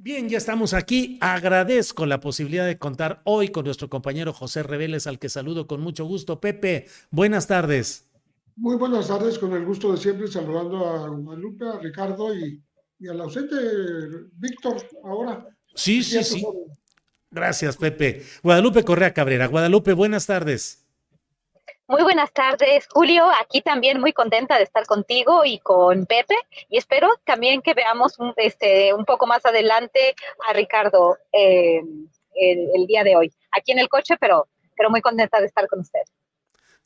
Bien, ya estamos aquí. Agradezco la posibilidad de contar hoy con nuestro compañero José Reveles, al que saludo con mucho gusto. Pepe, buenas tardes. Muy buenas tardes, con el gusto de siempre, saludando a Guadalupe, a Ricardo y, y al ausente Víctor ahora. Sí, sí, sí. Gracias, Pepe. Guadalupe Correa Cabrera. Guadalupe, buenas tardes. Muy buenas tardes, Julio. Aquí también muy contenta de estar contigo y con Pepe. Y espero también que veamos un, este, un poco más adelante a Ricardo eh, el, día de hoy. Aquí en el coche, pero, pero muy contenta de estar con usted.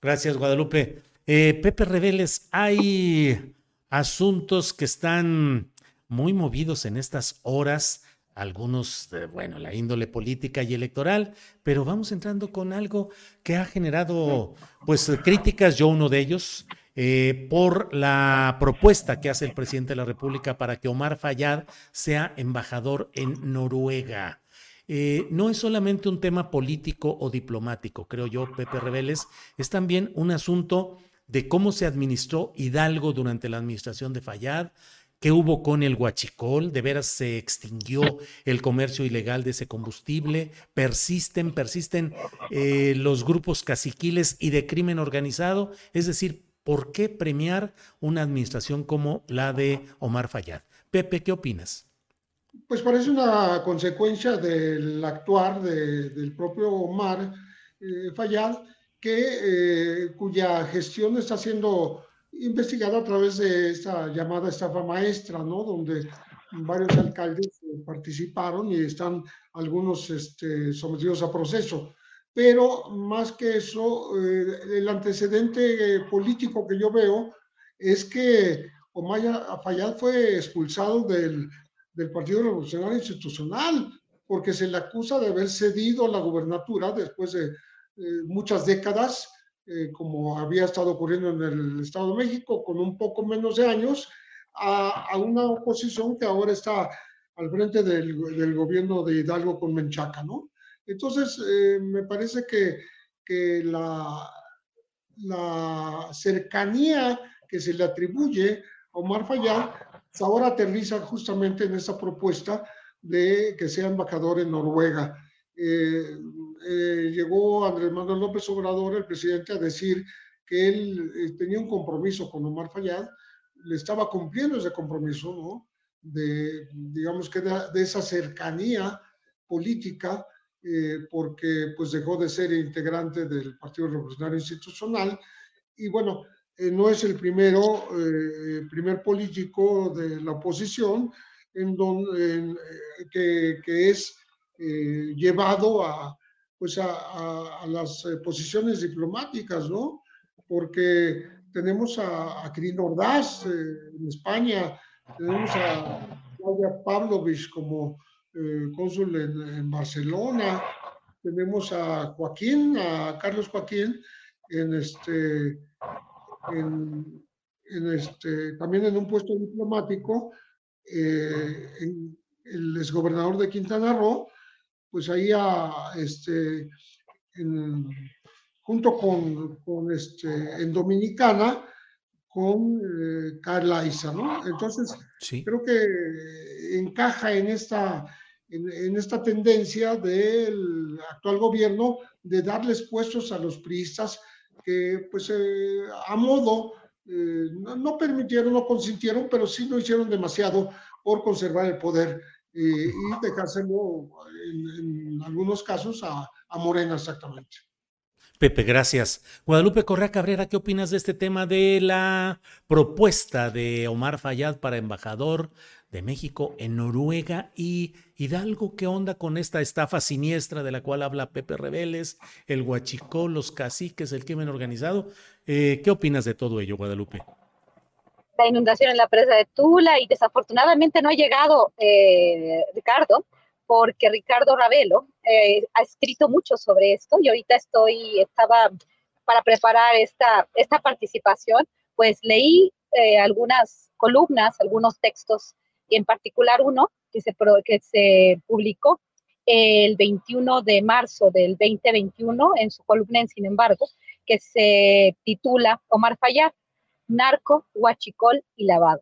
Gracias, Guadalupe. Eh, Pepe Reveles, hay asuntos que están muy movidos en estas horas algunos, bueno, la índole política y electoral, pero vamos entrando con algo que ha generado, pues, críticas, yo uno de ellos, eh, por la propuesta que hace el presidente de la República para que Omar Fayad sea embajador en Noruega. Eh, no es solamente un tema político o diplomático, creo yo, Pepe Reveles, es también un asunto de cómo se administró Hidalgo durante la administración de Fayad, ¿Qué hubo con el huachicol? ¿De veras se extinguió el comercio ilegal de ese combustible? ¿Persisten, persisten eh, los grupos caciquiles y de crimen organizado? Es decir, ¿por qué premiar una administración como la de Omar Fayad? Pepe, ¿qué opinas? Pues parece una consecuencia del actuar de, del propio Omar eh, Fayad, que, eh, cuya gestión está siendo investigado a través de esta llamada estafa maestra, ¿no? Donde varios alcaldes eh, participaron y están algunos este, sometidos a proceso. Pero más que eso, eh, el antecedente político que yo veo es que Omar Fayad fue expulsado del, del Partido Revolucionario Institucional porque se le acusa de haber cedido la gubernatura después de eh, muchas décadas eh, como había estado ocurriendo en el Estado de México, con un poco menos de años, a, a una oposición que ahora está al frente del, del, gobierno de Hidalgo con Menchaca, ¿no? Entonces, eh, me parece que, que la, la, cercanía que se le atribuye a Omar Fayad pues ahora aterriza justamente en esa propuesta de que sea embajador en Noruega. Eh, eh, llegó Andrés Manuel López Obrador, el presidente, a decir que él eh, tenía un compromiso con Omar Fayad, le estaba cumpliendo ese compromiso, ¿no? De, digamos que de, esa cercanía política, eh, porque pues dejó de ser integrante del Partido Revolucionario Institucional. Y bueno, no es el primero, primer político de la oposición en donde, que, que, es llevado a, pues a, las eh, posiciones diplomáticas, ¿no? Porque tenemos a, a Kirin Ordaz eh, en España, tenemos a Claudia Pavlovich como eh, cónsul en, Barcelona, tenemos a Joaquín, a Carlos Joaquín, en este, en, en este, también en un puesto diplomático, eh, en, el exgobernador de Quintana Roo, pues ahí a, este, en, junto con, con, este, en Dominicana, con eh, Carla Isa, ¿no? Entonces, sí. creo que encaja en esta, en, esta tendencia del actual gobierno de darles puestos a los priistas que pues eh, a modo eh, no, permitieron, no consintieron, pero sí lo hicieron demasiado por conservar el poder y dejárselo en, algunos casos a, Morena exactamente. Pepe, gracias. Guadalupe Correa Cabrera, ¿qué opinas de este tema de la propuesta de Omar Fayad para embajador de México en Noruega y Hidalgo? ¿Qué onda con esta estafa siniestra de la cual habla Pepe Rebeles, el huachicó, los caciques, el crimen organizado? Eh, ¿Qué opinas de todo ello, Guadalupe? La inundación en la presa de Tula y desafortunadamente no ha llegado, eh, Ricardo, porque Ricardo Ravelo eh, ha escrito mucho sobre esto y ahorita estoy, estaba para preparar esta, esta participación, pues leí eh, algunas columnas, algunos textos, y en particular uno que se, que se publicó el 21 de marzo del 2021 en su columna en Sin embargo, que se titula Omar Fayad, Narco, Huachicol y Lavado.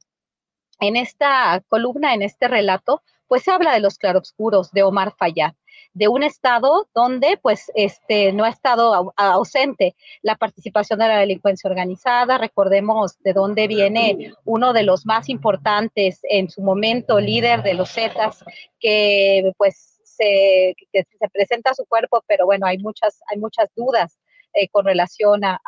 En esta columna, en este relato, pues se habla de los claroscuros de Omar Fayad, de un estado donde pues este no ha estado ausente la participación de la delincuencia organizada. Recordemos de dónde viene uno de los más importantes en su momento líder de los Zetas que pues se, se presenta su cuerpo, pero bueno, hay muchas hay muchas dudas eh, con relación a,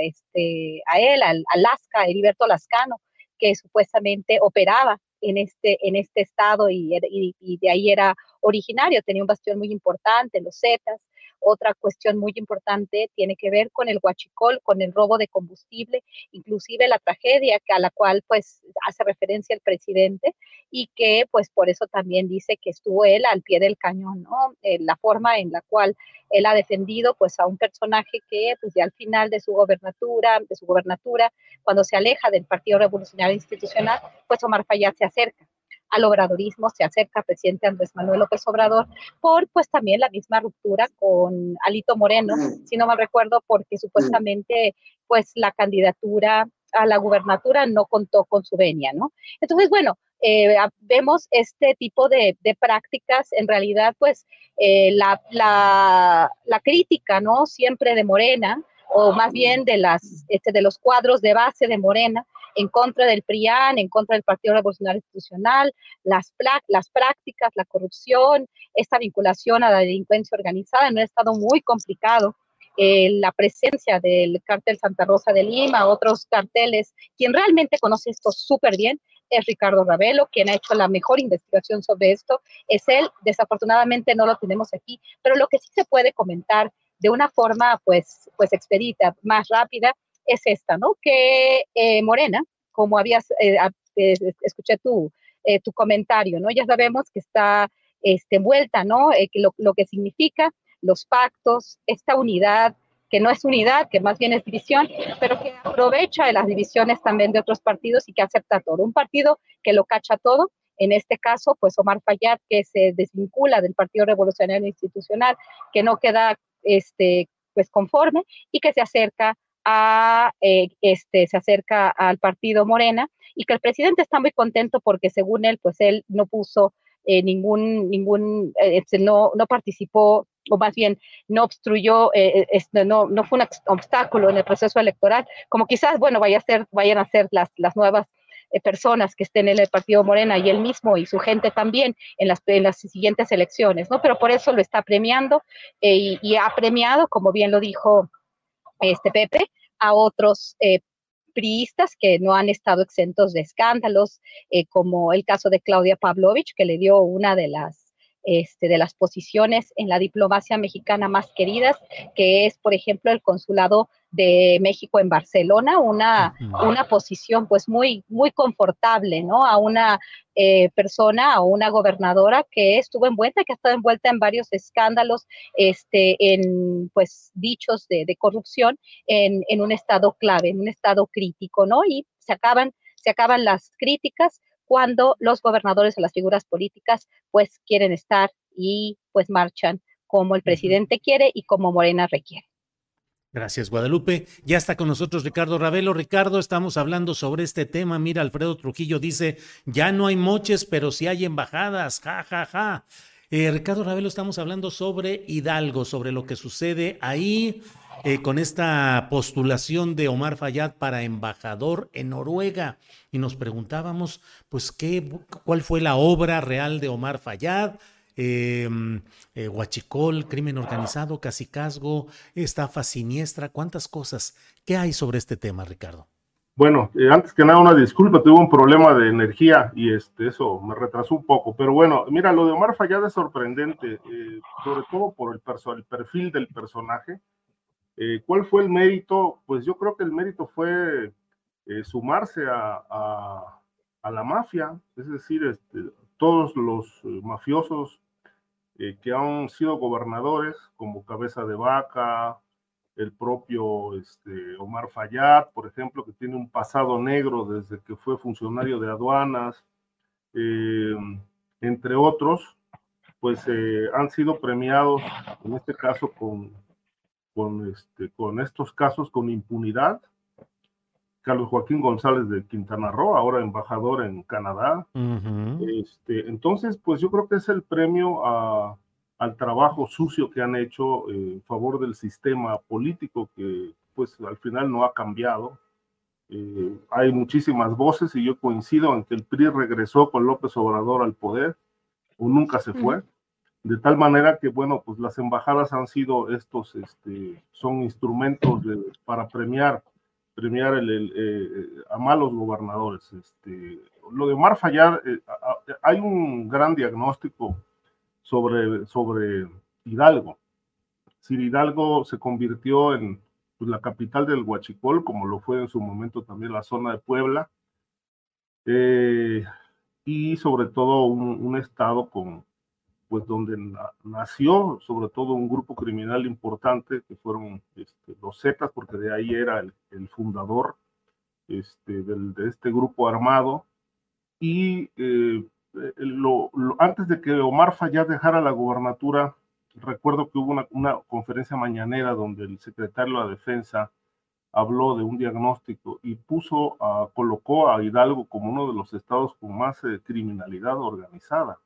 este, a él, al Alaska, Heriberto Lascano, que supuestamente operaba en este, en este estado y, y, de ahí era originario, tenía un bastión muy importante, los Zetas. Otra cuestión muy importante tiene que ver con el huachicol, con el robo de combustible, inclusive la tragedia a la cual pues hace referencia el presidente y que pues por eso también dice que estuvo él al pie del cañón, ¿no? Eh, la forma en la cual él ha defendido pues a un personaje que pues ya al final de su gobernatura, de su gobernatura, cuando se aleja del Partido Revolucionario Institucional, pues Omar Fayad se acerca al obradorismo, se acerca al presidente Andrés Manuel López Obrador por pues también la misma ruptura con Alito Moreno, si no me recuerdo, porque supuestamente pues la candidatura a la gubernatura no contó con su venia, ¿no? Entonces, bueno, eh, vemos este tipo de, prácticas, en realidad, pues eh, la, la, la, crítica, ¿no? Siempre de Morena, o más bien de, las, este, de los cuadros de base de Morena, en contra del PRIAN, en contra del Partido Revolucionario Institucional, las, las prácticas, la corrupción, esta vinculación a la delincuencia organizada en un estado muy complicado. Eh, la presencia del cártel Santa Rosa de Lima, otros carteles, quien realmente conoce esto súper bien es Ricardo Ravelo, quien ha hecho la mejor investigación sobre esto, es él, desafortunadamente no lo tenemos aquí, pero lo que sí se puede comentar de una forma pues, pues expedita, más rápida, es esta, ¿no? Que eh, Morena, como habías, eh, eh, escuché tu, tu comentario, ¿no? Ya sabemos que está este, envuelta, ¿no? lo, lo que significa los pactos, esta unidad, que no es unidad, que más bien es división, pero que aprovecha de las divisiones también de otros partidos y que acepta todo. Un partido que lo cacha todo, en este caso, pues Omar Fayad, que se desvincula del Partido Revolucionario Institucional, que no queda este, pues conforme y que se acerca a, eh, este, se acerca al partido Morena y que el presidente está muy contento porque según él, pues él no puso eh, ningún, ningún, eh, este, no, no participó o más bien no obstruyó, este, no, no fue un obstáculo en el proceso electoral, como quizás, bueno, vaya a ser, vayan a ser las, las nuevas personas que estén en el partido Morena y él mismo y su gente también en las, en las siguientes elecciones, ¿no? Pero por eso lo está premiando y, y, ha premiado, como bien lo dijo este Pepe, a otros eh, priistas que no han estado exentos de escándalos, eh, como el caso de Claudia Pavlovich, que le dio una de las este, de las posiciones en la diplomacia mexicana más queridas, que es, por ejemplo, el consulado de México en Barcelona, una, una posición pues muy, muy confortable, ¿no? A una eh, persona, a una gobernadora que estuvo envuelta, que ha estado envuelta en varios escándalos, este, en pues dichos de, de corrupción en, en, un estado clave, en un estado crítico, ¿no? Y se acaban, se acaban las críticas cuando los gobernadores o las figuras políticas pues quieren estar y pues marchan como el presidente quiere y como Morena requiere. Gracias, Guadalupe. Ya está con nosotros Ricardo Ravelo. Ricardo, estamos hablando sobre este tema. Mira, Alfredo Trujillo dice, ya no hay moches, pero sí hay embajadas. Ja, ja, ja. Eh, Ricardo Ravelo, estamos hablando sobre Hidalgo, sobre lo que sucede ahí eh, con esta postulación de Omar Fayad para embajador en Noruega. Y nos preguntábamos, pues, ¿qué, ¿cuál fue la obra real de Omar Fayad? eh, Huachicol, crimen organizado, casicazgo, estafa siniestra, cuántas cosas. ¿Qué hay sobre este tema, Ricardo? Bueno, eh, antes que nada una disculpa, tuve un problema de energía y este, eso me retrasó un poco, pero bueno, mira, lo de Omar Fayad es sorprendente, eh, sobre todo por el, perfil del personaje. Eh, ¿Cuál fue el mérito? Pues yo creo que el mérito fue sumarse a, la mafia, es decir, este, todos los mafiosos eh, que han sido gobernadores, como Cabeza de Vaca, el propio este, Omar Fayad, por ejemplo, que tiene un pasado negro desde que fue funcionario de aduanas, eh, entre otros, pues eh, han sido premiados, en este caso, con, con, este, con estos casos con impunidad. Carlos Joaquín González de Quintana Roo, ahora embajador en Canadá. este, entonces, pues yo creo que es el premio a, al trabajo sucio que han hecho en favor del sistema político que pues al final no ha cambiado. Eh, hay muchísimas voces y yo coincido en que el PRI regresó con López Obrador al poder o nunca se fue. De tal manera que, bueno, pues las embajadas han sido estos, este, son instrumentos para premiar, premiar el, eh, a malos gobernadores. Este, lo de Mar Fallar, eh, hay un gran diagnóstico sobre, sobre Hidalgo. Si Hidalgo se convirtió en pues, la capital del Huachicol, como lo fue en su momento también la zona de Puebla, eh, y sobre todo un, estado con, pues donde nació sobre todo un grupo criminal importante que fueron este, los Zetas, porque de ahí era el, fundador este, de este grupo armado, y eh, eh, lo, antes de que Omar Fayad dejara la gobernatura, recuerdo que hubo una, conferencia mañanera donde el secretario de la Defensa habló de un diagnóstico y puso, a, colocó a Hidalgo como uno de los estados con más eh, criminalidad organizada.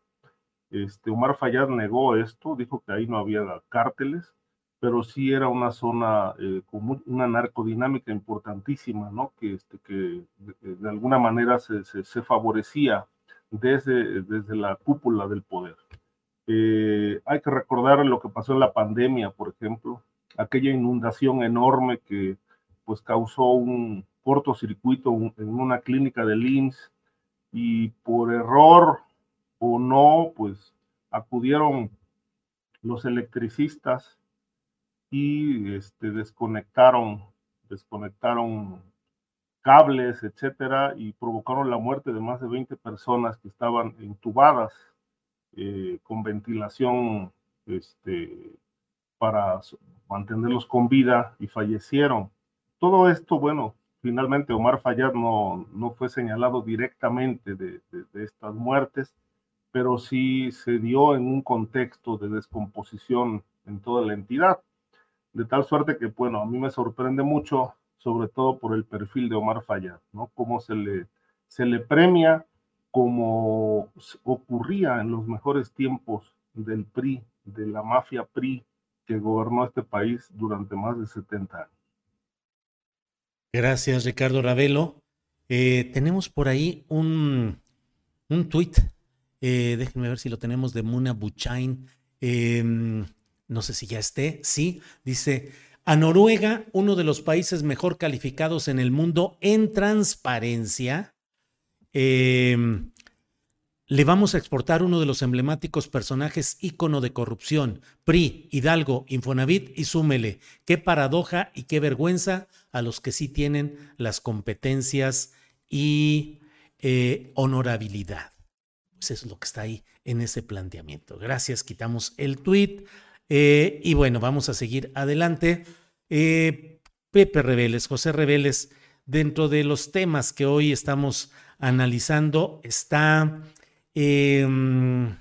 Este, Omar Fayad negó esto, dijo que ahí no había cárteles, pero sí era una zona eh, con una narcodinámica importantísima, ¿no? Que, este, que de, alguna manera se, se favorecía desde, desde la cúpula del poder. Eh, hay que recordar lo que pasó en la pandemia, por ejemplo, aquella inundación enorme que pues causó un cortocircuito en una clínica de IMSS y por error o no, pues acudieron los electricistas y este, desconectaron, desconectaron cables, etcétera, y provocaron la muerte de más de 20 personas que estaban intubadas eh, con ventilación este, para mantenerlos con vida y fallecieron. Todo esto, bueno, finalmente Omar Fayad no, no fue señalado directamente de, de estas muertes, pero sí se dio en un contexto de descomposición en toda la entidad. De tal suerte que, bueno, a mí me sorprende mucho sobre todo por el perfil de Omar Fayad, ¿no? Cómo se le, se le premia como ocurría en los mejores tiempos del PRI, de la mafia PRI que gobernó este país durante más de 70 años. Gracias, Ricardo Ravelo. Eh, tenemos por ahí un, un tuit, eh, déjenme ver si lo tenemos, de Muna Buchain. Em, no sé si ya esté, sí, dice, a Noruega, uno de los países mejor calificados en el mundo en transparencia, em, le vamos a exportar uno de los emblemáticos personajes ícono de corrupción, PRI, Hidalgo, Infonavit y súmele. Qué paradoja y qué vergüenza a los que sí tienen las competencias y eh, honorabilidad. Pues eso es lo que está ahí en ese planteamiento. Gracias, quitamos el tweet. Eh, y bueno, vamos a seguir adelante. Eh, Pepe Reveles, José Reveles, dentro de los temas que hoy estamos analizando está em,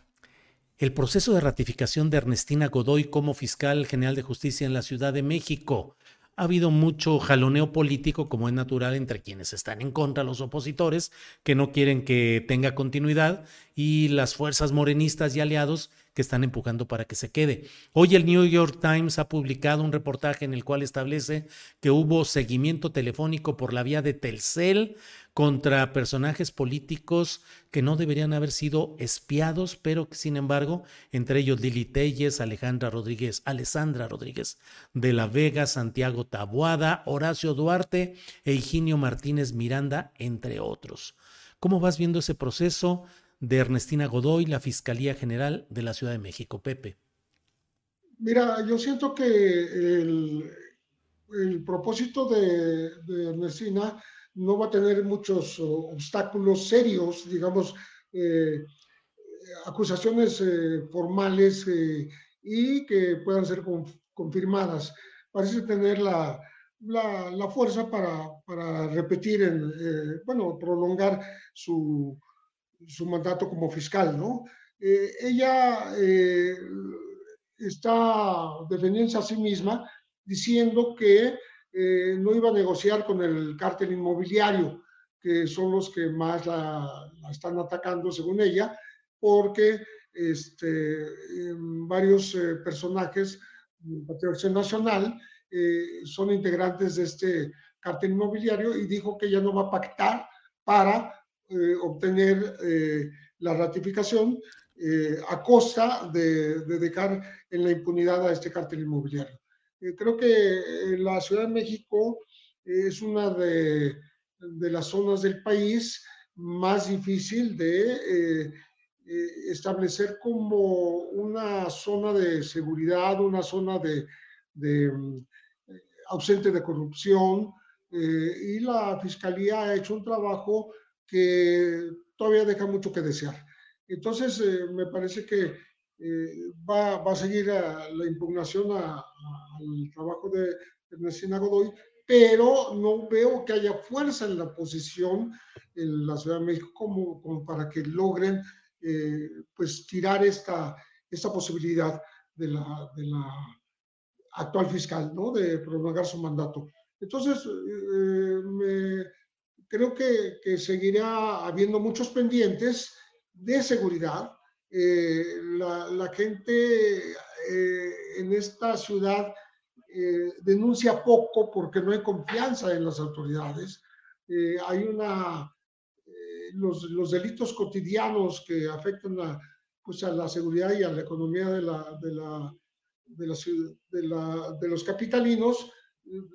el proceso de ratificación de Ernestina Godoy como fiscal general de justicia en la Ciudad de México. Ha habido mucho jaloneo político, como es natural, entre quienes están en contra, los opositores, que no quieren que tenga continuidad, y las fuerzas morenistas y aliados que están empujando para que se quede. Hoy el New York Times ha publicado un reportaje en el cual establece que hubo seguimiento telefónico por la vía de Telcel contra personajes políticos que no deberían haber sido espiados, pero que sin embargo, entre ellos Lili Telles, Alejandra Rodríguez, Alessandra Rodríguez de la Vega, Santiago Tabuada, Horacio Duarte e Higinio Martínez Miranda, entre otros. ¿Cómo vas viendo ese proceso? de Ernestina Godoy, la Fiscalía General de la Ciudad de México. Pepe. Mira, yo siento que el, propósito de, Ernestina no va a tener muchos obstáculos serios, digamos, eh, acusaciones eh, formales eh, y que puedan ser confirmadas. Parece tener la, fuerza para, para repetir, en, bueno, prolongar su, su mandato como fiscal, ¿no? Eh, ella eh, está defendiendo a sí misma diciendo que eh, no iba a negociar con el cártel inmobiliario, que son los que más la, están atacando, según ella, porque este, varios personajes de la Nacional son integrantes de este cártel inmobiliario y dijo que ella no va a pactar para eh, obtener eh, la ratificación eh, a costa de, dejar en la impunidad a este cártel inmobiliario. Creo que la Ciudad de México es una de, de, las zonas del país más difícil de establecer como una zona de seguridad, una zona de, de ausente de corrupción, y la Fiscalía ha hecho un trabajo que todavía deja mucho que desear. Entonces, eh, me parece que eh, va, va, a seguir la impugnación al trabajo de Ernestina Godoy, pero no veo que haya fuerza en la posición en la Ciudad de México como, para que logren eh, pues tirar esta, esta posibilidad de la, actual fiscal, ¿no? De prolongar su mandato. Entonces, me, creo que, seguirá habiendo muchos pendientes de seguridad. Eh, la, gente eh, en esta ciudad eh, denuncia poco porque no hay confianza en las autoridades. hay una, los, los, delitos cotidianos que afectan a, pues a la seguridad y a la economía de, la, de, la, de, la, de, de los capitalinos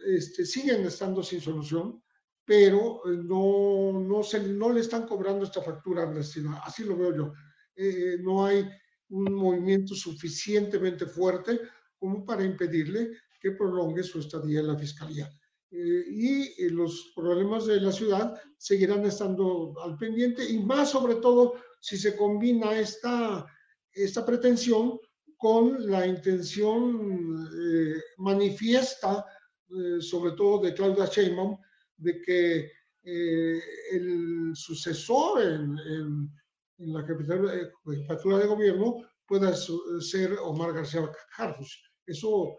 este, siguen estando sin solución pero eh, no, no, se, no le están cobrando esta factura Ernestina, así lo veo yo. Eh, no hay un movimiento suficientemente fuerte como para impedirle que prolongue su estadía en la fiscalía. Eh, y los problemas de la ciudad seguirán estando al pendiente y más sobre todo si se combina esta, esta pretensión con la intención manifiesta, sobre todo de Claudia Sheinbaum, de que eh, el sucesor en, la eh, jefatura de gobierno pueda ser Omar García Harfus. Eso eh,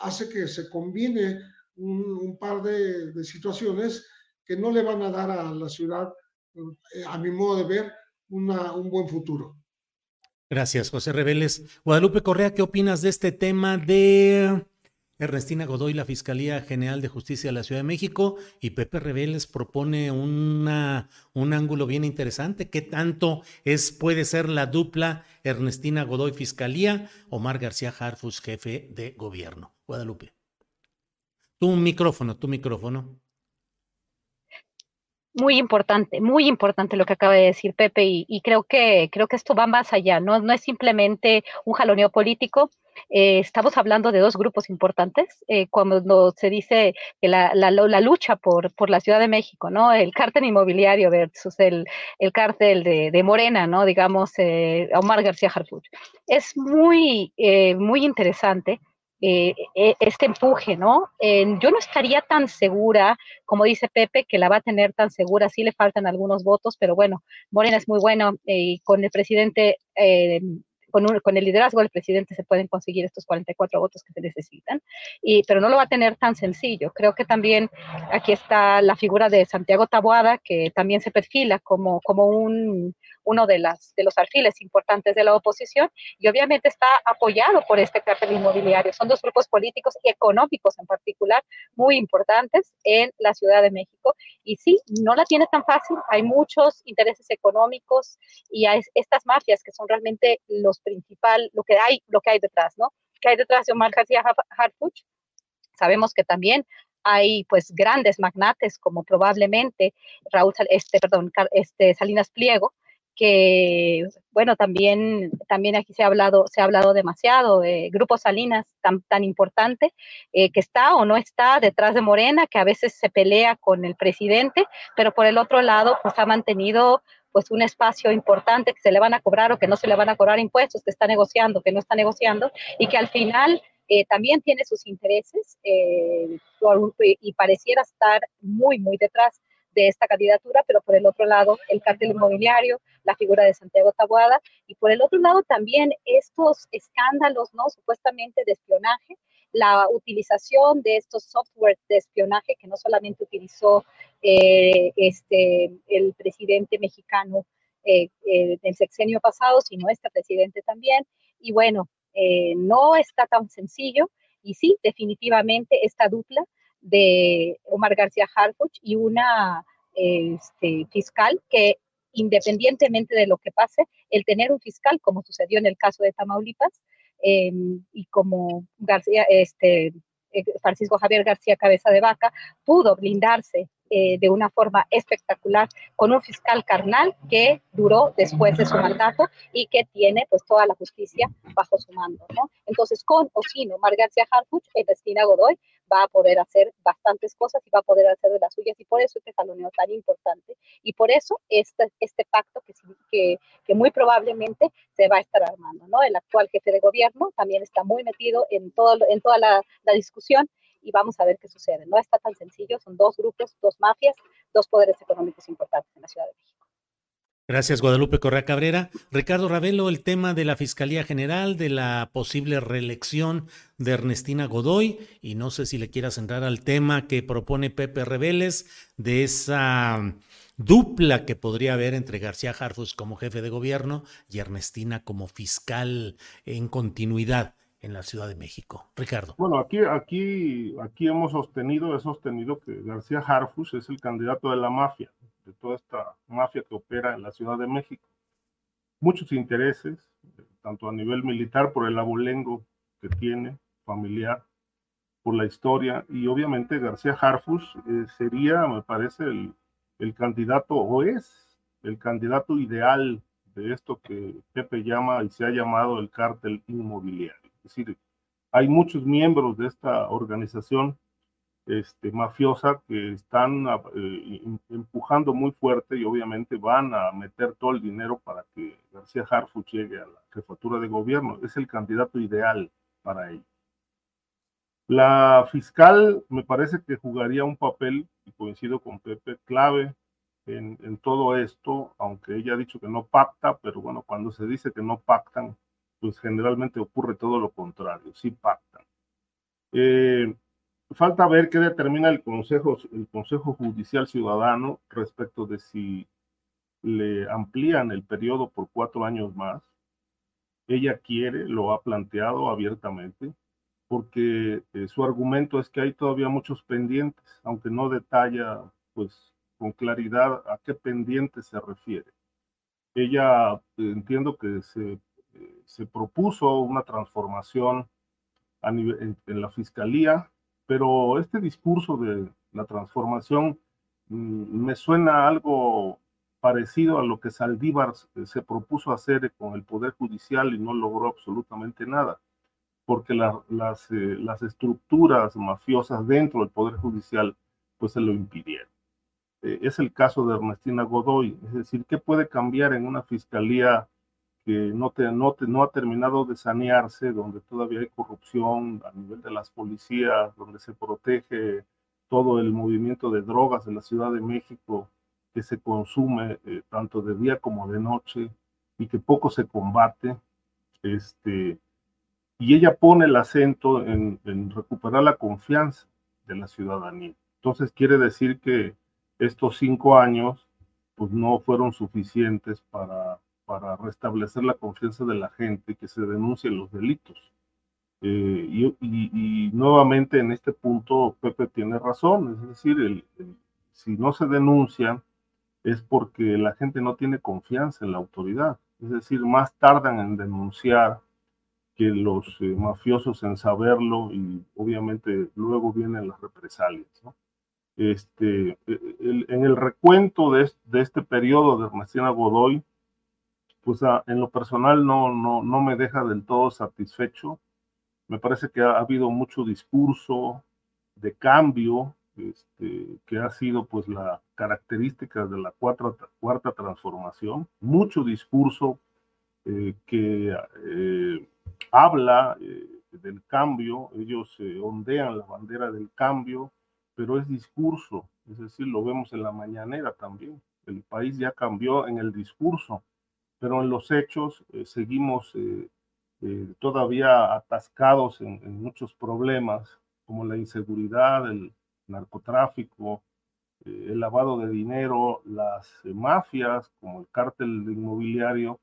hace que se combine un, par de, situaciones que no le van a dar a la ciudad, a mi modo de ver, un buen futuro. Gracias, José Reveles. Guadalupe Correa, ¿qué opinas de este tema de Ernestina Godoy, la Fiscalía General de Justicia de la Ciudad de México, y Pepe Reveles propone una, un ángulo bien interesante. ¿Qué tanto es, puede ser la dupla Ernestina Godoy Fiscalía, Omar García Harfus, jefe de gobierno? Guadalupe. Tu micrófono, tu micrófono. Muy importante, muy importante lo que acaba de decir Pepe, y, creo que creo que esto va más allá, no, no es simplemente un jaloneo político, eh, estamos hablando de dos grupos importantes, eh, cuando se dice que la, la, la, lucha por, por la Ciudad de México, ¿no? El cártel inmobiliario versus el, el cártel de, de Morena, ¿no? Digamos, eh, Omar García Harfuch. Es muy, muy interesante eh, e, este empuje, ¿no? yo no estaría tan segura, como dice Pepe, que la va a tener tan segura, sí le faltan algunos votos, pero bueno, Morena es muy bueno eh, y con el presidente, eh, con, con, el liderazgo del presidente se pueden conseguir estos 44 votos que se necesitan, y, pero no lo va a tener tan sencillo. Creo que también aquí está la figura de Santiago Taboada, que también se perfila como, como un, uno de, las, de los alfiles importantes de la oposición y obviamente está apoyado por este cártel inmobiliario. Son dos grupos políticos y económicos en particular muy importantes en la Ciudad de México y sí, no la tiene tan fácil. Hay muchos intereses económicos y hay estas mafias que son realmente los principal, lo que hay, lo que hay detrás, ¿no? ¿Qué hay detrás de Omar García Harfuch? Sabemos que también hay pues grandes magnates como probablemente Raúl, este, perdón, este Salinas Pliego, que, bueno, también, también aquí se ha hablado, se ha hablado demasiado, Grupo Salinas tan, tan importante, eh, que está o no está detrás de Morena, que a veces se pelea con el presidente, pero por el otro lado, pues ha mantenido pues un espacio importante que se le van a cobrar o que no se le van a cobrar impuestos, que está negociando, que no está negociando, y que al final eh, también tiene sus intereses eh, y pareciera estar muy, muy detrás de esta candidatura, pero por el otro lado el cártel inmobiliario, la figura de Santiago Tabuada y por el otro lado también estos escándalos, ¿no? Supuestamente de espionaje, la utilización de estos softwares de espionaje que no solamente utilizó eh, este, el presidente mexicano eh, eh, del sexenio pasado, sino este presidente también. Y bueno, no está tan sencillo y sí, definitivamente esta dupla de Omar García Harfuch y una este, fiscal que independientemente de lo que pase, el tener un fiscal, como sucedió en el caso de Tamaulipas, em, y como García, este, eh, Francisco Javier García Cabeza de Vaca, pudo blindarse eh, de una forma espectacular con un fiscal carnal que duró después de su mandato y que tiene pues toda la justicia bajo su mando. Entonces, con o sin Omar García Harfuch, Cristina Godoy va a poder hacer bastantes cosas y va a poder hacer de las suyas y por eso este taloneo tan importante y por eso este, este pacto que, que, muy probablemente se va a estar armando. El actual jefe de gobierno también está muy metido en, todo, en toda la, la discusión y vamos a ver qué sucede. No está tan sencillo, son dos grupos, dos mafias, dos poderes económicos importantes en la Ciudad de México. Gracias, Guadalupe Correa Cabrera. Ricardo Ravelo, el tema de la Fiscalía General, de la posible reelección de Ernestina Godoy, y no sé si le quieras entrar al tema que propone Pepe Reveles, de esa dupla que podría haber entre García Harfus como jefe de gobierno y Ernestina como fiscal en continuidad en la Ciudad de México. Ricardo. Bueno, aquí, aquí, aquí hemos sostenido, he sostenido que García Harfus es el candidato de la mafia, de toda esta mafia que opera en la Ciudad de México. Muchos intereses, tanto a nivel militar por el abolengo que tiene, familiar, por la historia, y obviamente García Harfus eh, sería, me parece, el, el candidato, o es el candidato ideal de esto que Pepe llama y se ha llamado el cártel inmobiliario. Decir, hay muchos miembros de esta organización este, mafiosa que están eh, empujando muy fuerte y obviamente van a meter todo el dinero para que García Harfuch llegue a la jefatura de gobierno. Es el candidato ideal para ello. La fiscal me parece que jugaría un papel, y coincido con Pepe, clave en, en todo esto, aunque ella ha dicho que no pacta, pero bueno, cuando se dice que no pactan, pues generalmente ocurre todo lo contrario, sí pactan. Eh, falta ver qué determina el Consejo, el Consejo Judicial Ciudadano respecto de si le amplían el periodo por cuatro años más. Ella quiere, lo ha planteado abiertamente, porque eh, su argumento es que hay todavía muchos pendientes, aunque no detalla pues con claridad a qué pendientes se refiere. Ella eh, entiendo que se se propuso una transformación en, la fiscalía, pero este discurso de la transformación mm, me suena algo parecido a lo que Saldívar se propuso hacer con el Poder Judicial y no logró absolutamente nada, porque las, eh, las estructuras mafiosas dentro del Poder Judicial pues se lo impidieron. Eh, es el caso de Ernestina Godoy, es decir, ¿qué puede cambiar en una fiscalía que no, te, no, no ha terminado de sanearse, donde todavía hay corrupción a nivel de las policías, donde se protege todo el movimiento de drogas en la Ciudad de México, que se consume eh, tanto de día como de noche y que poco se combate. Este, y ella pone el acento en, recuperar la confianza de la ciudadanía. Entonces quiere decir que estos cinco años pues no fueron suficientes para, para restablecer la confianza de la gente que se denuncien los delitos. Eh, y, nuevamente en este punto Pepe tiene razón, es decir, el, si no se denuncian es porque la gente no tiene confianza en la autoridad, es decir, más tardan en denunciar que los eh, mafiosos en saberlo y obviamente luego vienen las represalias. Este, e, en el recuento de, este periodo de Ernestina Godoy, pues ah, en lo personal no, no, no me deja del todo satisfecho. Me parece que ha, habido mucho discurso de cambio, este, que ha sido pues la característica de la cuarta, cuarta transformación, mucho discurso eh, que eh, habla eh, del cambio, ellos ondean la bandera del cambio, pero es discurso, es decir, lo vemos en la mañanera también. El país ya cambió en el discurso, pero en los hechos seguimos todavía atascados en, en, muchos problemas, como la inseguridad, el narcotráfico, el lavado de dinero, las mafias, como el cártel inmobiliario,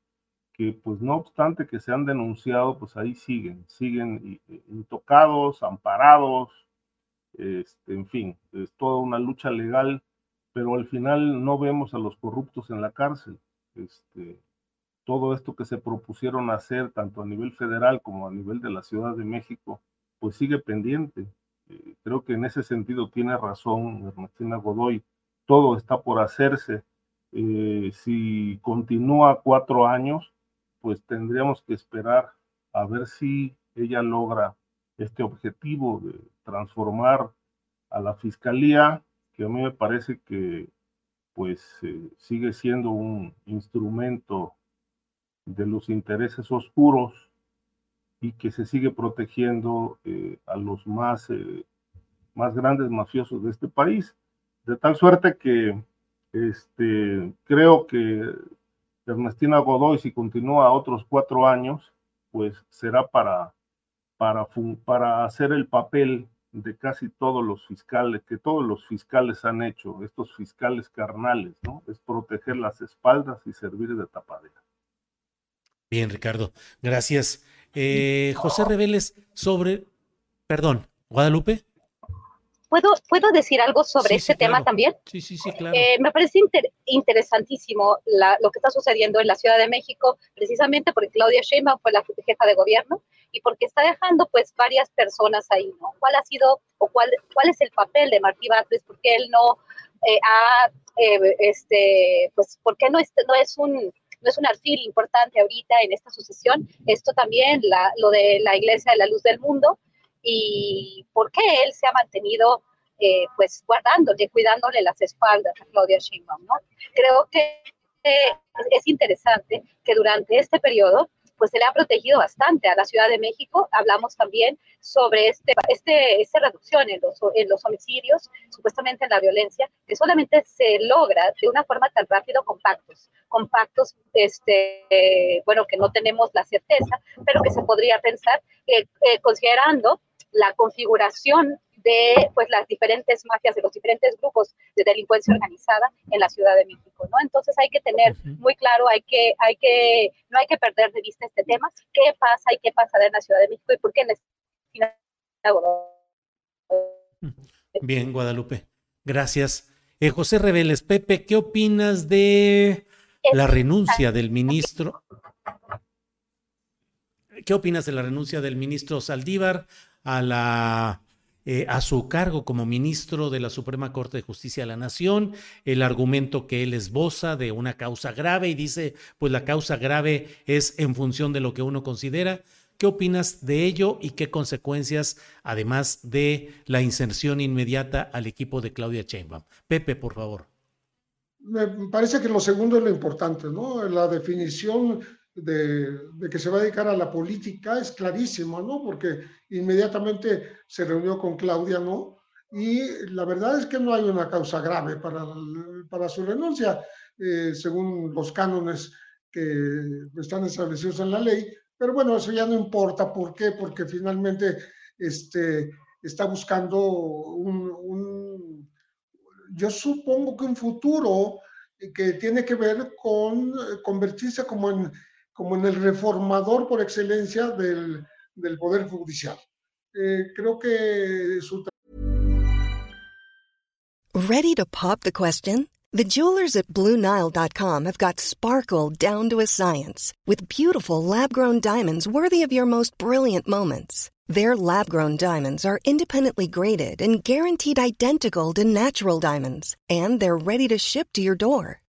que pues no obstante que se han denunciado, pues ahí siguen, siguen intocados, amparados, este, en fin, es toda una lucha legal, pero al final no vemos a los corruptos en la cárcel. Este, todo esto que se propusieron hacer, tanto a nivel federal como a nivel de la Ciudad de México, pues sigue pendiente. Eh, creo que en ese sentido tiene razón Ernestina Godoy, todo está por hacerse. Eh, si continúa cuatro años, pues tendríamos que esperar a ver si ella logra este objetivo de transformar a la fiscalía, que a mí me parece que pues eh, sigue siendo un instrumento de los intereses oscuros y que se sigue protegiendo eh, a los más, eh, más grandes mafiosos de este país. De tal suerte que este, creo que Ernestina Godoy, si continúa otros cuatro años, pues será para, para, para hacer el papel de casi todos los fiscales, que todos los fiscales han hecho, estos fiscales carnales, ¿no? Es proteger las espaldas y servir de tapadera. Bien, Ricardo, gracias. Eh, José Reveles, sobre, perdón, Guadalupe. ¿Puedo, decir algo sobre este tema también? Sí, sí, sí, claro. Eh, me parece interesantísimo lo que está sucediendo en la Ciudad de México, precisamente porque Claudia Sheinbaum fue la jefa de gobierno y porque está dejando pues varias personas ahí, ¿no? ¿Cuál ha sido o cuál, cuál es el papel de Martí Batres? Porque él no eh, ha, eh, este, pues, ¿por qué no es, no es un no es un alfil importante ahorita en esta sucesión. Esto también, lo de la Iglesia de la Luz del Mundo, y por qué él se ha mantenido eh, pues guardándole, cuidándole las espaldas a Claudia Sheinbaum, ¿no? Creo que eh, es interesante que durante este periodo pues se le ha protegido bastante a la Ciudad de México. Hablamos también sobre este, este, esta reducción en los, en los homicidios, supuestamente en la violencia, que solamente se logra de una forma tan rápido con pactos, con pactos, este, bueno, que no tenemos la certeza, pero que se podría pensar, eh, considerando la configuración de pues las diferentes mafias, de los diferentes grupos de delincuencia organizada en la Ciudad de México, ¿no? Entonces hay que tener muy claro, hay que, hay que, no hay que perder de vista este tema, qué pasa y qué pasará en la Ciudad de México y por qué en la Bien, Guadalupe. Gracias. Eh, José Reveles, Pepe, ¿qué opinas de la renuncia del ministro? ¿Qué opinas de la renuncia del ministro Saldívar a, la, eh, a su cargo como ministro de la Suprema Corte de Justicia de la Nación, el argumento que él esboza de una causa grave y dice, pues la causa grave es en función de lo que uno considera. ¿Qué opinas de ello y qué consecuencias, además de la inserción inmediata al equipo de Claudia Sheinbaum? Pepe, por favor. Me parece que lo segundo es lo importante, ¿no? La definición de, que se va a dedicar a la política es clarísimo, ¿no? Porque inmediatamente se reunió con Claudia, ¿no? Y la verdad es que no hay una causa grave para, para su renuncia, eh, según los cánones que están establecidos en la ley, Pero bueno, eso ya no importa. ¿Por qué? Porque finalmente este, está buscando un, yo supongo que un futuro que tiene que ver con convertirse como en, como en el reformador por excelencia del, del Poder Judicial. Eh, creo que su... ¿Ready to pop the question? The jewelers at BlueNile.com have got sparkle down to a science with beautiful lab-grown diamonds worthy of your most brilliant moments. Their lab grown diamonds are independently graded and guaranteed identical to natural diamonds, and they're ready to ship to your door.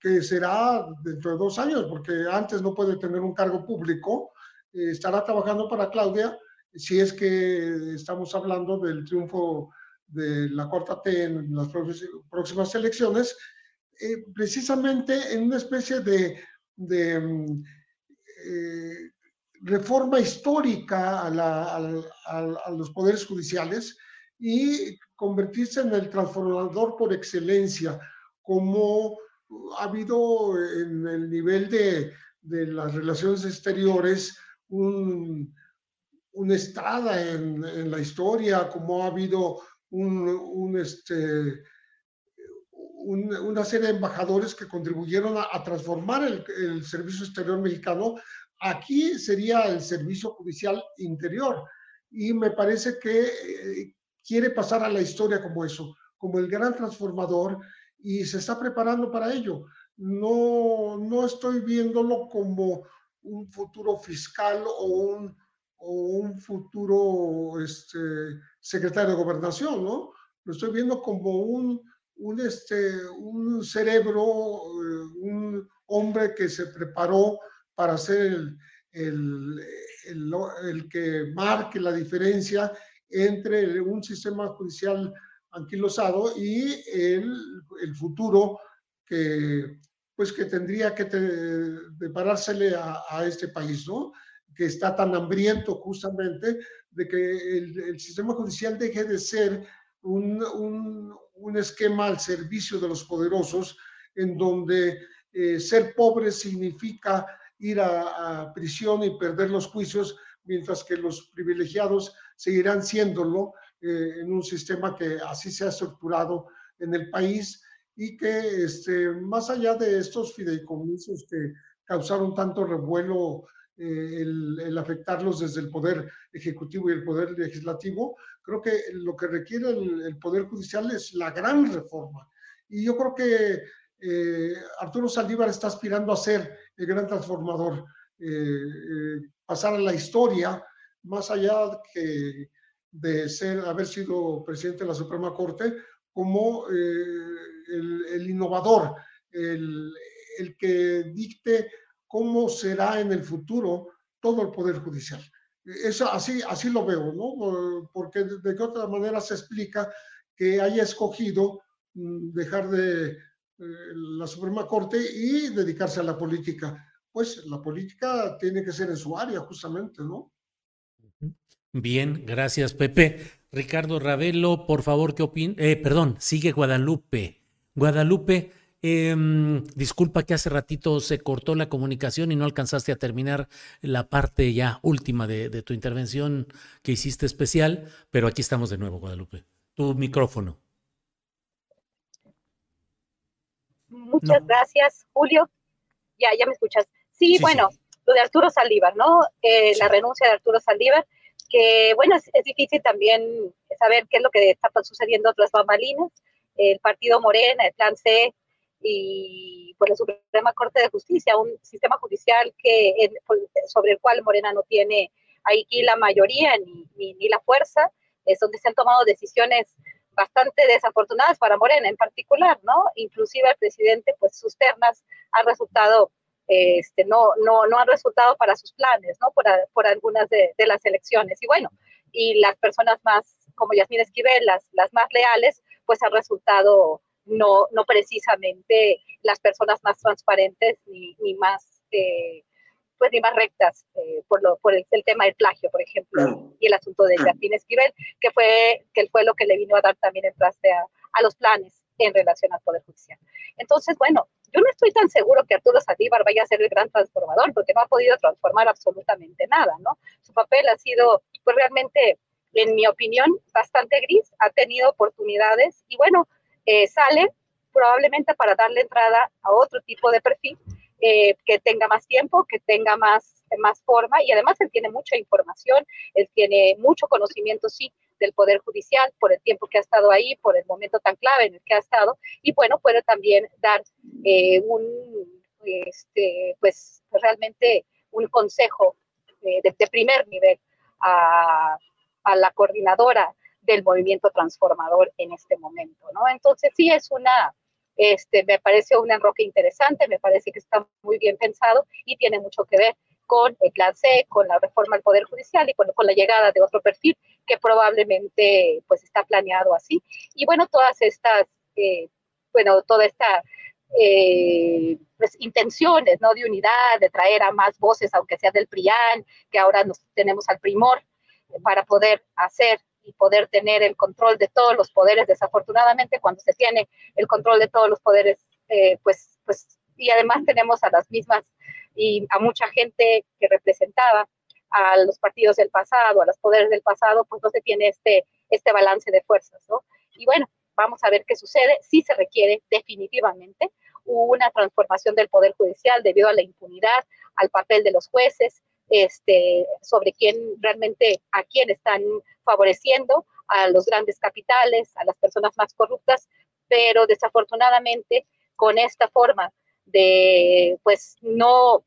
que será dentro de dos años, porque antes no puede tener un cargo público, eh, estará trabajando para Claudia, si es que estamos hablando del triunfo de la cuarta T en las próximas elecciones, eh, precisamente en una especie de, mm, eh, reforma histórica a, a, los poderes judiciales y convertirse en el transformador por excelencia, como ha habido en el nivel de, de las relaciones exteriores un, una estrada en, en, la historia, como ha habido un, un este, una serie de embajadores que contribuyeron a, a transformar el, el, servicio exterior mexicano. Aquí sería el servicio judicial interior y me parece que eh, quiere pasar a la historia como eso, como el gran transformador y se está preparando para ello. No, no estoy viéndolo como un futuro fiscal o un, o un futuro este, secretario de gobernación, ¿no? Lo estoy viendo como un, un, este, un cerebro, eh, un hombre que se preparó para ser el, el, el, el, que marque la diferencia entre un sistema judicial anquilosado y el, el futuro que, pues, que tendría que deparársele a, este país, ¿no? que está tan hambriento justamente de que el, el sistema judicial deje de ser un, un, un, esquema al servicio de los poderosos, en donde eh, ser pobre significa ir a, a, prisión y perder los juicios, mientras que los privilegiados seguirán siéndolo eh, en un sistema que así se ha estructurado en el país y que este, más allá de estos fideicomisos que causaron tanto revuelo eh, el, el, afectarlos desde el poder ejecutivo y el poder legislativo, creo que lo que requiere el, el poder judicial es la gran reforma. Y yo creo que eh, Arturo Saldívar está aspirando a ser el gran transformador, eh, eh pasar a la historia, más allá que de ser, haber sido presidente de la Suprema Corte como eh, el, innovador, el, el, que dicte cómo será en el futuro todo el Poder Judicial. Eso, así, así lo veo, ¿no? Porque de, de qué otra manera se explica que haya escogido mm, dejar de eh, la Suprema Corte y dedicarse a la política. Pues la política tiene que ser en su área, justamente, ¿no? Bien, gracias Pepe. Ricardo Ravelo, por favor, ¿qué opina? Eh, perdón, sigue Guadalupe. Guadalupe, eh, disculpa que hace ratito se cortó la comunicación y no alcanzaste a terminar la parte ya última de, de tu intervención que hiciste especial, pero aquí estamos de nuevo, Guadalupe. Tu micrófono. Muchas no. gracias, Julio. Ya, ya me escuchas. Sí, sí bueno, sí. lo de Arturo Saldívar, ¿no? Eh, sí. La renuncia de Arturo Saldívar que bueno, es, es, difícil también saber qué es lo que está sucediendo otras bambalinas, el partido Morena, el plan C, y por la Suprema Corte de Justicia, un sistema judicial que, sobre el cual Morena no tiene aquí la mayoría ni, ni, la fuerza, es donde se han tomado decisiones bastante desafortunadas para Morena en particular, ¿no? Inclusive el presidente, pues sus ternas han resultado, este, no, no, no han resultado para sus planes, ¿no? Por, por algunas de, de, las elecciones. Y bueno, y las personas más, como Yasmín Esquivel, las, las más leales, pues han resultado no, no precisamente las personas más transparentes ni, ni más... Eh, pues ni más rectas eh, por, lo, por el, tema del plagio, por ejemplo, y el asunto de Jacquín Esquivel, que fue, que fue lo que le vino a dar también el traste a, a, los planes en relación al Poder Judicial. Entonces, bueno, yo no estoy tan seguro que Arturo Saldívar vaya a ser el gran transformador, porque no ha podido transformar absolutamente nada, ¿no? Su papel ha sido, pues realmente, en mi opinión, bastante gris, ha tenido oportunidades y bueno, eh, sale probablemente para darle entrada a otro tipo de perfil eh, que tenga más tiempo, que tenga más, más forma y además él tiene mucha información, él tiene mucho conocimiento, sí, del Poder Judicial por el tiempo que ha estado ahí, por el momento tan clave en el que ha estado y bueno, puede también dar eh, un, este, pues realmente un consejo eh, de, primer nivel a, a la coordinadora del movimiento transformador en este momento, ¿no? Entonces sí es una, este, me parece un enroque interesante, me parece que está muy bien pensado y tiene mucho que ver con el plan C, con la reforma al Poder Judicial y con, con la llegada de otro perfil que probablemente pues está planeado así. Y bueno, todas estas, eh, bueno, toda esta eh, pues, intenciones ¿no? de unidad, de traer a más voces, aunque sea del PRIAN, que ahora nos tenemos al primor para poder hacer y poder tener el control de todos los poderes. Desafortunadamente, cuando se tiene el control de todos los poderes, eh, pues, pues, y además tenemos a las mismas y a mucha gente que representaba a los partidos del pasado, a los poderes del pasado, pues no se tiene este, este balance de fuerzas, ¿no? Y bueno, vamos a ver qué sucede. Sí se requiere definitivamente una transformación del Poder Judicial debido a la impunidad, al papel de los jueces, este, sobre quién realmente, a quién están favoreciendo, a los grandes capitales, a las personas más corruptas, pero desafortunadamente con esta forma de, pues, no,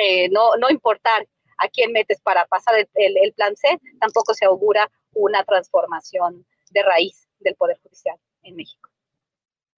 eh, no, no importar a quién metes para pasar el, plan C, tampoco se augura una transformación de raíz del Poder Judicial en México.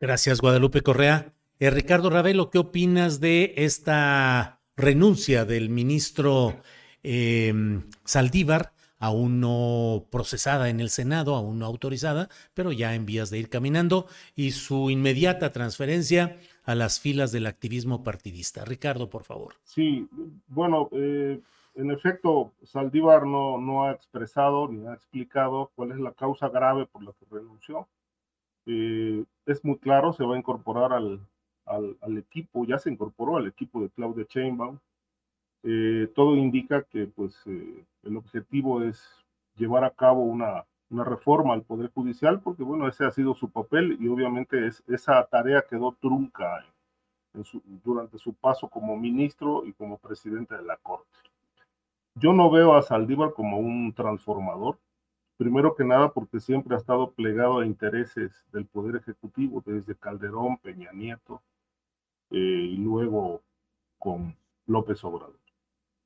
Gracias, Guadalupe Correa. Eh, Ricardo Ravelo, ¿qué opinas de esta renuncia del ministro em, Saldívar, aún no procesada en el Senado, aún no autorizada, pero ya en vías de ir caminando, y su inmediata transferencia a las filas del activismo partidista. Ricardo, por favor. Sí, bueno, eh, en efecto, Saldívar no, no ha expresado ni ha explicado cuál es la causa grave por la que renunció. Eh, es muy claro, se va a incorporar al, al, equipo, ya se incorporó al equipo de Claudia Chainbaum. Eh, todo indica que pues, el objetivo es llevar a cabo una, una, reforma al Poder Judicial, porque bueno, ese ha sido su papel y obviamente es, esa tarea quedó trunca durante su paso como ministro y como presidente de la Corte. Yo no veo a Saldívar como un transformador, primero que nada porque siempre ha estado plegado a intereses del Poder Ejecutivo, desde Calderón, Peña Nieto, eh, y luego con López Obrador.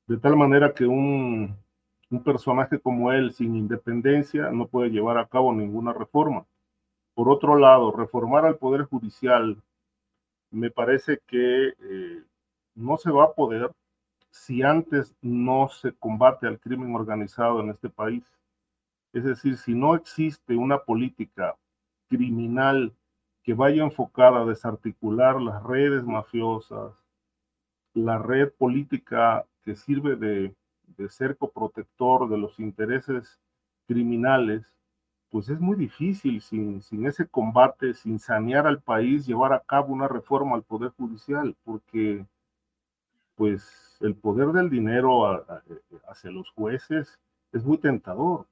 De tal manera que un, un personaje como él, sin independencia, no puede llevar a cabo ninguna reforma. Por otro lado, reformar al Poder Judicial me parece que eh, no se va a poder si antes no se combate al crimen organizado en este país. Es decir, si no existe una política criminal que vaya enfocada a desarticular las redes mafiosas, la red política que sirve de, cerco protector de los intereses criminales, pues es muy difícil sin, sin, ese combate, sin sanear al país, llevar a cabo una reforma al Poder Judicial, porque pues el poder del dinero hacia los jueces es muy tentador.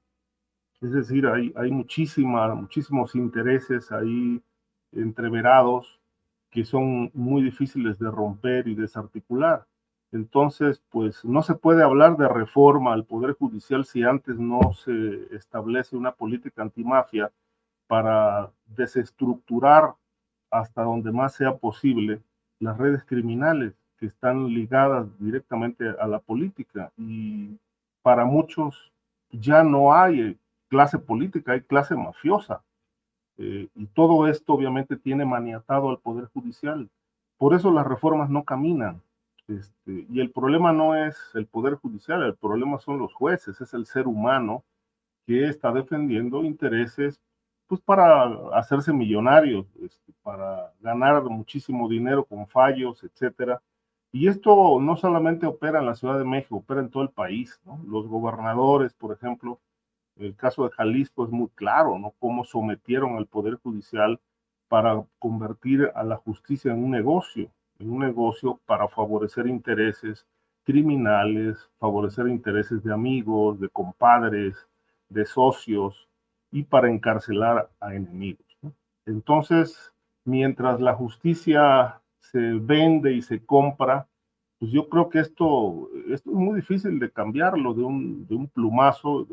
Es decir, hay, hay muchísimos intereses ahí entreverados que son muy difíciles de romper y desarticular. Entonces, pues no se puede hablar de reforma al Poder Judicial si antes no se establece una política antimafia para desestructurar hasta donde más sea posible las redes criminales que están ligadas directamente a la política y para muchos ya no hay clase política, hay clase mafiosa. Eh, y todo esto obviamente tiene maniatado al Poder Judicial. Por eso las reformas no caminan. Este, y el problema no es el Poder Judicial, el problema son los jueces, es el ser humano que está defendiendo intereses pues para hacerse millonarios, este, para ganar muchísimo dinero con fallos, etcétera. Y esto no solamente opera en la Ciudad de México, opera en todo el país. Los gobernadores, por ejemplo, el caso de Jalisco es muy claro, ¿no? Cómo sometieron al Poder Judicial para convertir a la justicia en un negocio, en un negocio para favorecer intereses criminales, favorecer intereses de amigos, de compadres, de socios y para encarcelar a enemigos. Entonces, mientras la justicia se vende y se compra, pues yo creo que esto, es muy difícil de cambiarlo de un, plumazo,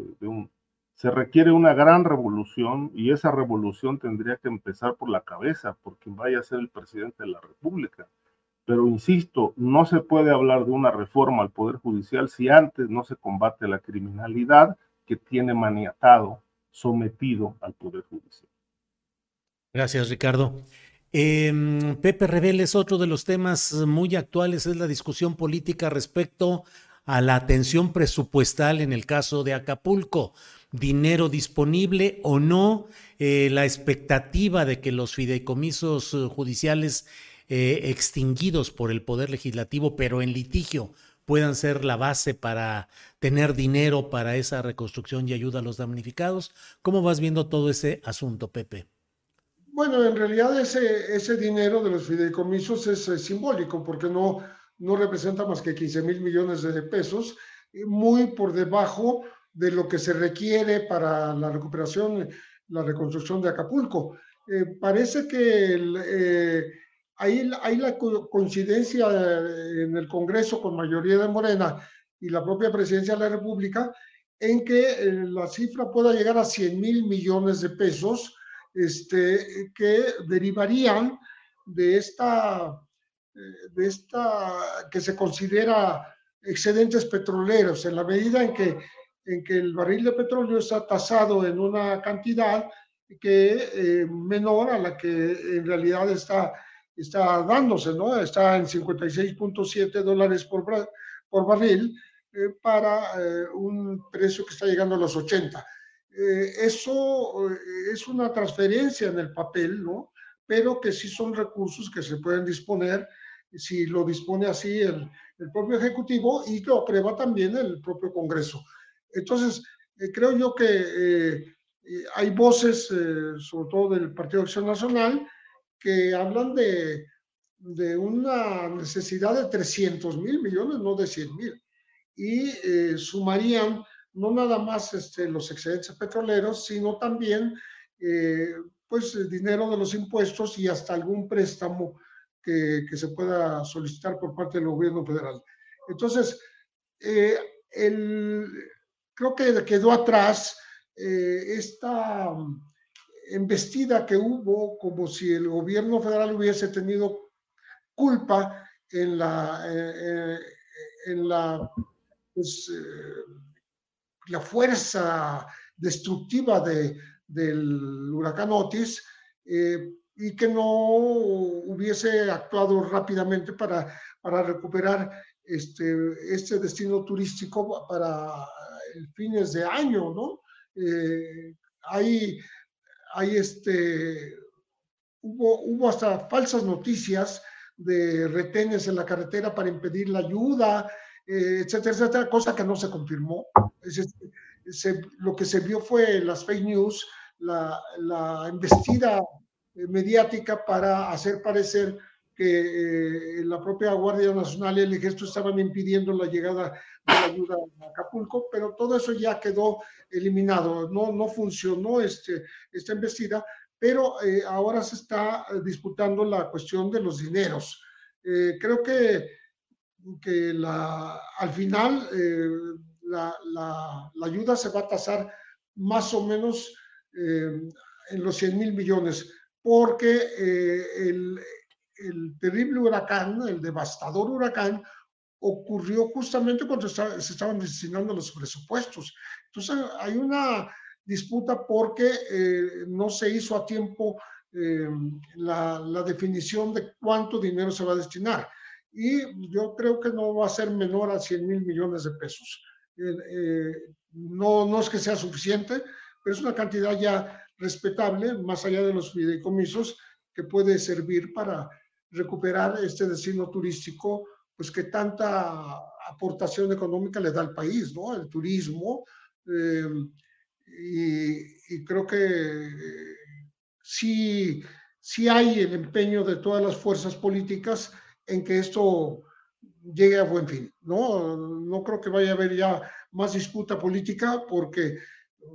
se requiere una gran revolución y esa revolución tendría que empezar por la cabeza, por quien vaya a ser el presidente de la República. Pero insisto, no se puede hablar de una reforma al Poder Judicial si antes no se combate la criminalidad que tiene maniatado, sometido al Poder Judicial. Gracias, Ricardo. Em, Pepe Reveles, otro de los temas muy actuales es la discusión política respecto a la atención presupuestal en el caso de Acapulco dinero disponible o no, eh, la expectativa de que los fideicomisos eh, judiciales eh, extinguidos por el Poder Legislativo, pero en litigio, puedan ser la base para tener dinero para esa reconstrucción y ayuda a los damnificados. ¿Cómo vas viendo todo ese asunto, Pepe? Bueno, en realidad ese, ese dinero de los fideicomisos es, simbólico porque no, no representa más que 15 mil millones de pesos, muy por debajo de lo que se requiere para la recuperación, la reconstrucción de Acapulco. Eh, parece que eh, hay, hay, la coincidencia en el Congreso con mayoría de Morena y la propia presidencia de la República en que eh, la cifra pueda llegar a 100 mil millones de pesos este, que derivarían de esta, de esta que se considera excedentes petroleros, en la medida en que en que el barril de petróleo está tasado en una cantidad que eh, menor a la que en realidad está, está dándose, ¿no? Está en 56.7 dólares por, por barril eh, para eh, un precio que está llegando a los 80. eso es una transferencia en el papel, ¿no? Pero que sí son recursos que se pueden disponer si lo dispone así el, el propio Ejecutivo y lo aprueba también el propio Congreso. Entonces, eh, creo yo que eh, eh, hay voces, sobre todo del Partido de Acción Nacional, que hablan de, de una necesidad de 300 mil millones, no de 100 mil, y sumarían no nada más este, los excedentes petroleros, sino también pues dinero de los impuestos y hasta algún préstamo que, que, se pueda solicitar por parte del gobierno federal. Entonces, el, creo que quedó atrás eh, esta embestida que hubo como si el gobierno federal hubiese tenido culpa en la, eh, eh, en la, pues, la fuerza destructiva de, del huracán Otis y que no hubiese actuado rápidamente para, para recuperar este, este destino turístico para fines de año, ¿no? Eh, hay, hay este, hubo, hubo hasta falsas noticias de retenes en la carretera para impedir la ayuda, eh, etcétera, etcétera, cosa que no se confirmó. lo que se vio fue las fake news, la, la embestida mediática para hacer parecer que eh, la propia Guardia Nacional y el Ejército estaban impidiendo la llegada de la ayuda a Acapulco, pero todo eso ya quedó eliminado, no, no funcionó este, esta embestida, pero eh, ahora se está disputando la cuestión de los dineros. Eh, creo que, que la, al final la, la, la, ayuda se va a tasar más o menos en los 100 mil millones, porque el, el terrible huracán, el devastador huracán, ocurrió justamente cuando se estaban destinando los presupuestos. Entonces hay una disputa porque eh, no se hizo a tiempo eh, la, la, definición de cuánto dinero se va a destinar. Y yo creo que no va a ser menor a 100 mil millones de pesos. Eh, no, no es que sea suficiente, pero es una cantidad ya respetable, más allá de los fideicomisos, que puede servir para recuperar este destino turístico, pues que tanta aportación económica le da al país, ¿no? El turismo. Eh, y, creo que sí, sí hay el empeño de todas las fuerzas políticas en que esto llegue a buen fin, ¿no? No creo que vaya a haber ya más disputa política porque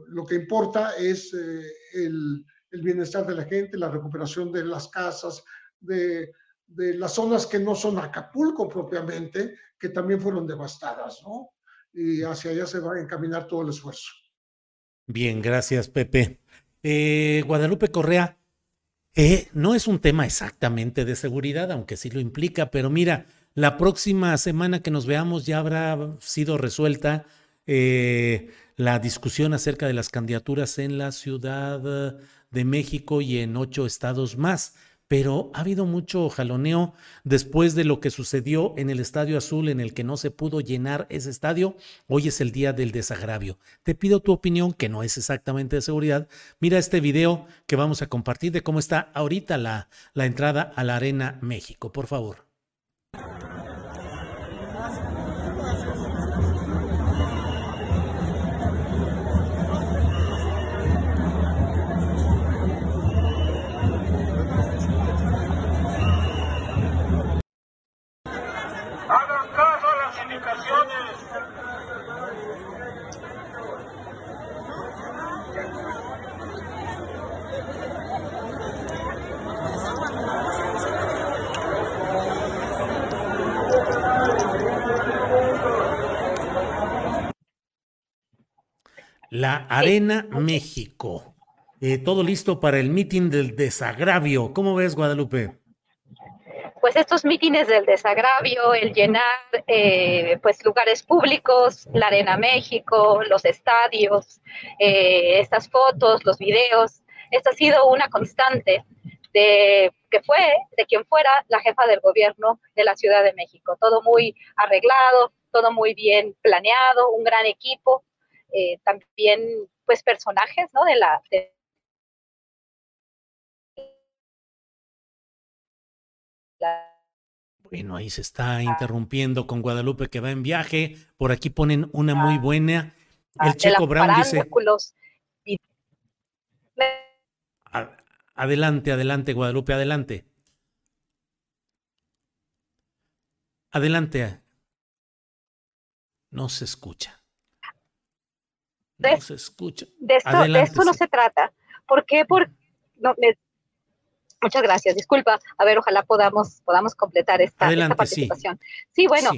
lo que importa es eh, el, el, bienestar de la gente, la recuperación de las casas, de, de, las zonas que no son Acapulco propiamente, que también fueron devastadas, ¿no? Y hacia allá se va a encaminar todo el esfuerzo. Bien, gracias, Pepe. Eh, Guadalupe Correa, eh, no es un tema exactamente de seguridad, aunque sí lo implica, pero mira, la próxima semana que nos veamos ya habrá sido resuelta eh, la discusión acerca de las candidaturas en la Ciudad de México y en ocho estados más pero ha habido mucho jaloneo después de lo que sucedió en el Estadio Azul en el que no se pudo llenar ese estadio. Hoy es el día del desagravio. Te pido tu opinión, que no es exactamente de seguridad. Mira este video que vamos a compartir de cómo está ahorita la, la entrada a la Arena México, por favor. La Arena México. Eh, todo listo para el mitin del desagravio. ¿Cómo ves, Guadalupe? Pues estos mítines del desagravio, el llenar eh, pues lugares públicos, la Arena México, los estadios, eh, estas fotos, los videos, esto ha sido una constante de que fue de quien fuera la jefa del gobierno de la Ciudad de México. Todo muy arreglado, todo muy bien planeado, un gran equipo eh, también pues personajes, ¿no? De la... Bueno, ahí se está interrumpiendo con Guadalupe que va en viaje. Por aquí ponen una muy ah. buena. El Checo Brown dice. Adelante, adelante, Guadalupe, adelante. Adelante. No se escucha de, se escucha. De esto, no se trata. ¿Por qué? Por, no, muchas gracias, disculpa. A ver, ojalá podamos, podamos completar esta, participación. Sí, bueno,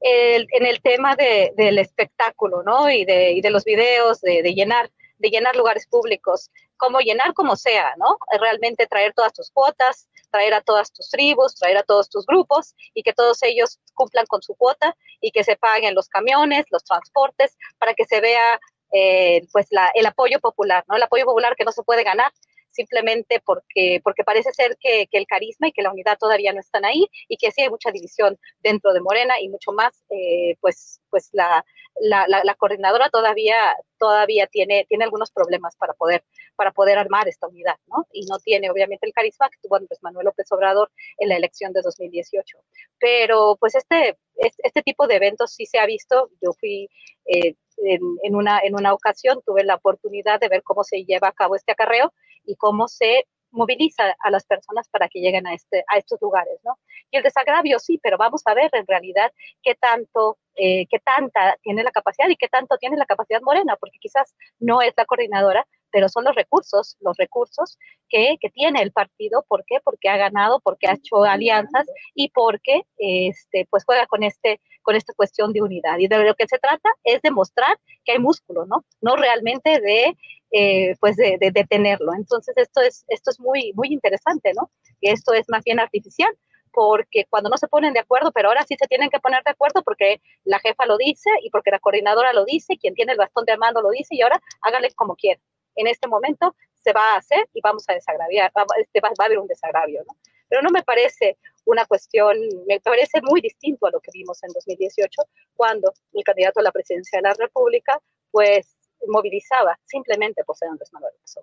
en el tema del espectáculo, ¿no? Y de, y de los videos, de, de llenar de llenar lugares públicos, como llenar como sea, ¿no? Realmente traer todas tus cuotas, traer a todas tus tribus, traer a todos tus grupos y que todos ellos cumplan con su cuota y que se paguen los camiones, los transportes, para que se vea eh, pues la, el apoyo popular, ¿no? El apoyo popular que no se puede ganar simplemente porque, porque parece ser que, que, el carisma y que la unidad todavía no están ahí y que sí hay mucha división dentro de Morena y mucho más, eh, pues, pues la, la, la, coordinadora todavía, todavía tiene, tiene algunos problemas para poder, para poder armar esta unidad, ¿no? Y no tiene obviamente el carisma que tuvo Manuel López Obrador en la elección de 2018. Pero pues este, este tipo de eventos sí se ha visto. Yo fui eh, en, en, una, en una ocasión, tuve la oportunidad de ver cómo se lleva a cabo este acarreo y cómo se moviliza a las personas para que lleguen a, este, a estos lugares, ¿no? Y el desagravio sí, pero vamos a ver en realidad qué tanto, eh, qué tanta tiene la capacidad y qué tanto tiene la capacidad Morena, porque quizás no es la coordinadora, pero son los recursos, los recursos que, que tiene el partido. ¿Por qué? Porque ha ganado, porque ha hecho alianzas y porque este, pues juega con, este, con esta cuestión de unidad. Y de lo que se trata es demostrar que hay músculo, ¿no? No realmente de eh, pues de, detenerlo. Entonces esto es, esto es muy, muy interesante, ¿no? Y esto es más bien artificial, porque cuando no se ponen de acuerdo, pero ahora sí se tienen que poner de acuerdo porque la jefa lo dice y porque la coordinadora lo dice, quien tiene el bastón de mando lo dice y ahora háganle como quieran. En este momento se va a hacer y vamos a desagraviar, este, va, a haber un desagravio, ¿no? Pero no me parece una cuestión, me parece muy distinto a lo que vimos en 2018, cuando el candidato a la presidencia de la República, pues, movilizaba simplemente por ser Andrés Manuel López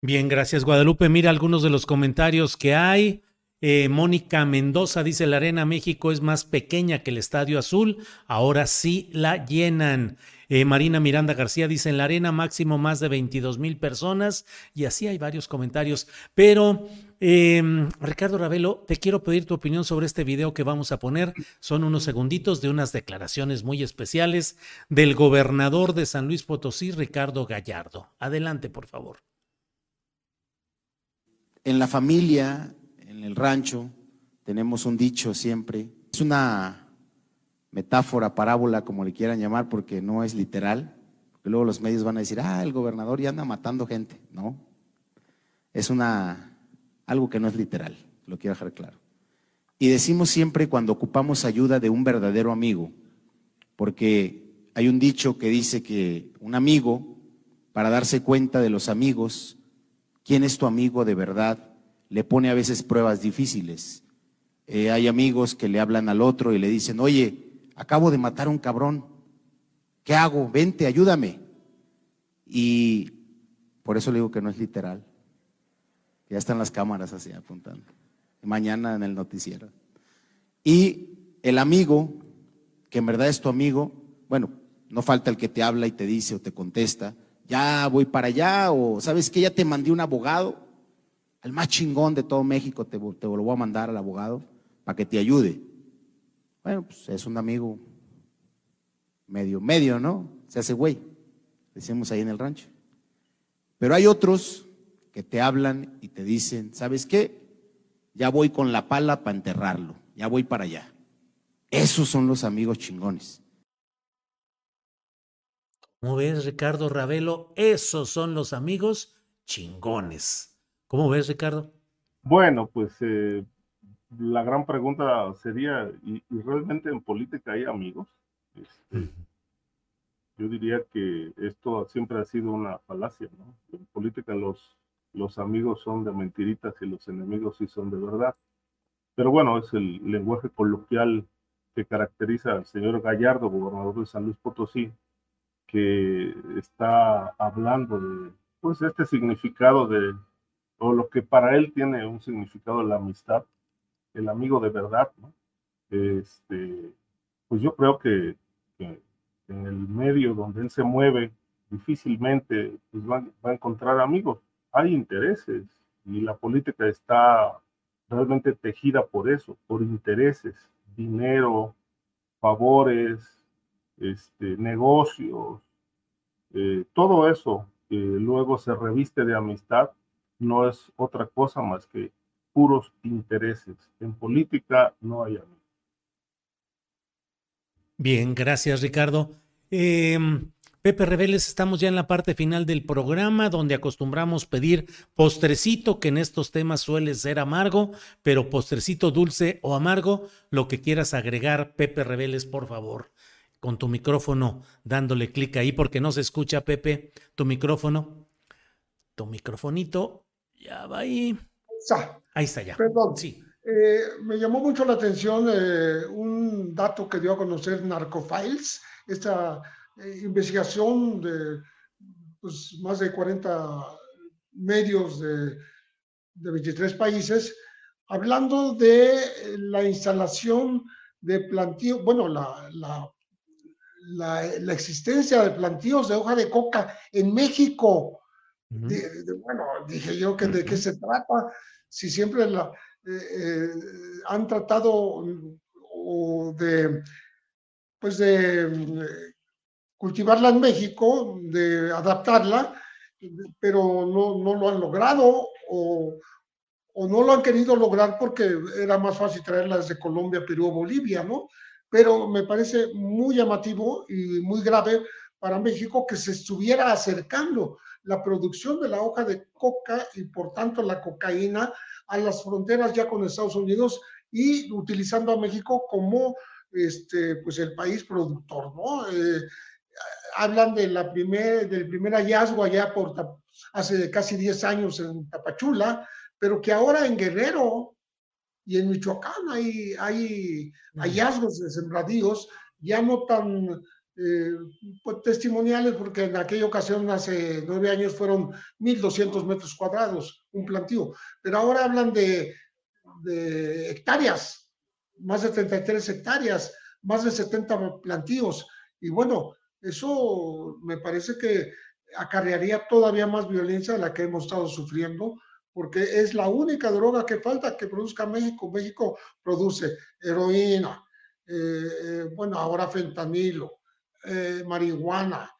Bien, gracias Guadalupe. Mira algunos de los comentarios que hay. Eh, Mónica Mendoza dice, la Arena México es más pequeña que el Estadio Azul, ahora sí la llenan. Eh, Marina Miranda García dice, en la Arena máximo más de 22 mil personas y así hay varios comentarios. Pero, em, Ricardo Ravelo, te quiero pedir tu opinión sobre este video que vamos a poner. Son unos segunditos de unas declaraciones muy especiales del gobernador de San Luis Potosí, Ricardo Gallardo. Adelante, por favor. En la familia en el rancho tenemos un dicho siempre, es una metáfora, parábola, como le quieran llamar, porque no es literal, porque luego los medios van a decir, ah, el gobernador ya anda matando gente, no, es una, algo que no es literal, lo quiero dejar claro. Y decimos siempre cuando ocupamos ayuda de un verdadero amigo, porque hay un dicho que dice que un amigo, para darse cuenta de los amigos, quién es tu amigo de verdad, le pone a veces pruebas difíciles. Eh, hay amigos que le hablan al otro y le dicen, oye, acabo de matar a un cabrón, ¿qué hago? Vente, ayúdame. Y por eso le digo que no es literal. Ya están las cámaras así apuntando. Mañana en el noticiero. Y el amigo, que en verdad es tu amigo, bueno, no falta el que te habla y te dice o te contesta, ya voy para allá, o sabes que ya te mandé un abogado, el más chingón de todo México, te, te lo voy a mandar al abogado para que te ayude. Bueno, pues es un amigo medio, medio, ¿no? Se hace güey, decimos ahí en el rancho. Pero hay otros que te hablan y te dicen, ¿sabes qué? Ya voy con la pala para enterrarlo, ya voy para allá. Esos son los amigos chingones. ¿Cómo ves, Ricardo Ravelo? Esos son los amigos chingones. ¿Cómo ves, Ricardo? Bueno, pues eh, la gran pregunta sería, ¿y, realmente en política hay amigos? Este, yo diría que esto siempre ha sido una falacia, ¿no? En política los, los amigos son de mentiritas y los enemigos sí son de verdad. Pero bueno, es el lenguaje coloquial que caracteriza al señor Gallardo, gobernador de San Luis Potosí, que está hablando de pues este significado de o lo que para él tiene un significado la amistad, el amigo de verdad, ¿no? Este, pues yo creo que, en el medio donde él se mueve, difícilmente pues va, a encontrar amigos. Hay intereses y la política está realmente tejida por eso, por intereses, dinero, favores, este, negocios, eh, todo eso que luego se reviste de amistad no es otra cosa más que puros intereses. En política no hay amigos. Bien, gracias Ricardo. Em, Pepe Reveles, estamos ya en la parte final del programa donde acostumbramos pedir postrecito, que en estos temas suele ser amargo, pero postrecito dulce o amargo, lo que quieras agregar, Pepe Reveles, por favor, con tu micrófono dándole clic ahí porque no se escucha, Pepe, tu micrófono, tu microfonito, ya va ahí. Ahí está ya. Perdón. Sí. Eh, me llamó mucho la atención eh, un dato que dio a conocer Narcofiles, esta eh, investigación de pues, más de 40 medios de, de 23 países, hablando de la instalación de plantíos, bueno, la, la, la, la, existencia de plantíos de hoja de coca en México bueno, dije yo que de qué se trata, si siempre la, eh, eh, han tratado de, pues de eh, cultivarla en México, de adaptarla, pero no, no lo han logrado o, o, no lo han querido lograr porque era más fácil traerla desde Colombia, Perú o Bolivia, ¿no? Pero me parece muy llamativo y muy grave para México que se estuviera acercando la producción de la hoja de coca y por tanto la cocaína a las fronteras ya con Estados Unidos y utilizando a México como este, pues el país productor, ¿no? Eh, hablan de la primer, del primer hallazgo allá por hace casi 10 años en Tapachula, pero que ahora en Guerrero y en Michoacán hay, hay hallazgos de sembradíos ya no tan eh, pues, testimoniales, porque en aquella ocasión, hace nueve años, fueron 1.200 metros cuadrados, un plantío, pero ahora hablan de, de hectáreas, más de 33 hectáreas, más de 70 plantíos, y bueno, eso me parece que acarrearía todavía más violencia de la que hemos estado sufriendo, porque es la única droga que falta que produzca México. México produce heroína, eh, eh, bueno, ahora fentanilo, eh, marihuana,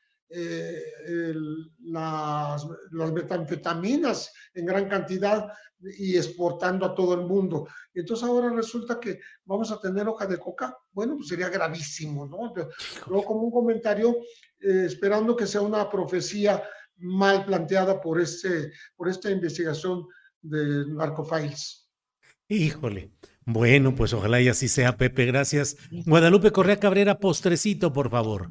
las, las, metanfetaminas en gran cantidad y exportando a todo el mundo. Entonces ahora resulta que vamos a tener hoja de coca. Bueno, pues sería gravísimo, ¿no? Luego como un comentario, esperando que sea una profecía mal planteada por, este, por esta investigación de Narcofiles. Híjole. Bueno, pues ojalá y así sea, Pepe. Gracias. Guadalupe Correa Cabrera, postrecito, por favor.